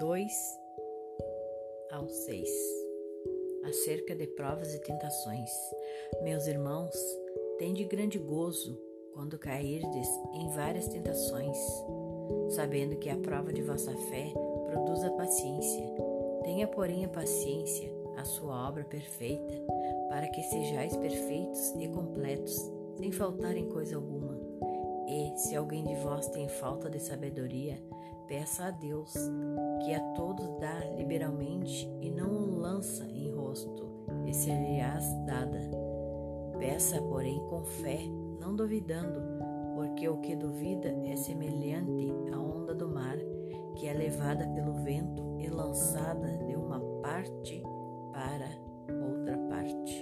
2 ao 6 Acerca de provas e tentações. Meus irmãos, tende grande gozo quando cairdes em várias tentações, sabendo que a prova de vossa fé produz a paciência. Tenha, porém, a paciência, a sua obra perfeita, para que sejais perfeitos e completos, sem faltar em coisa alguma. E, se alguém de vós tem falta de sabedoria, peça a Deus, que a todos dá liberalmente e não o lança em rosto, e ser-lhe-ás dada. Peça, porém, com fé, não duvidando, porque o que duvida é semelhante à onda do mar, que é levada pelo vento e lançada de uma parte para outra parte.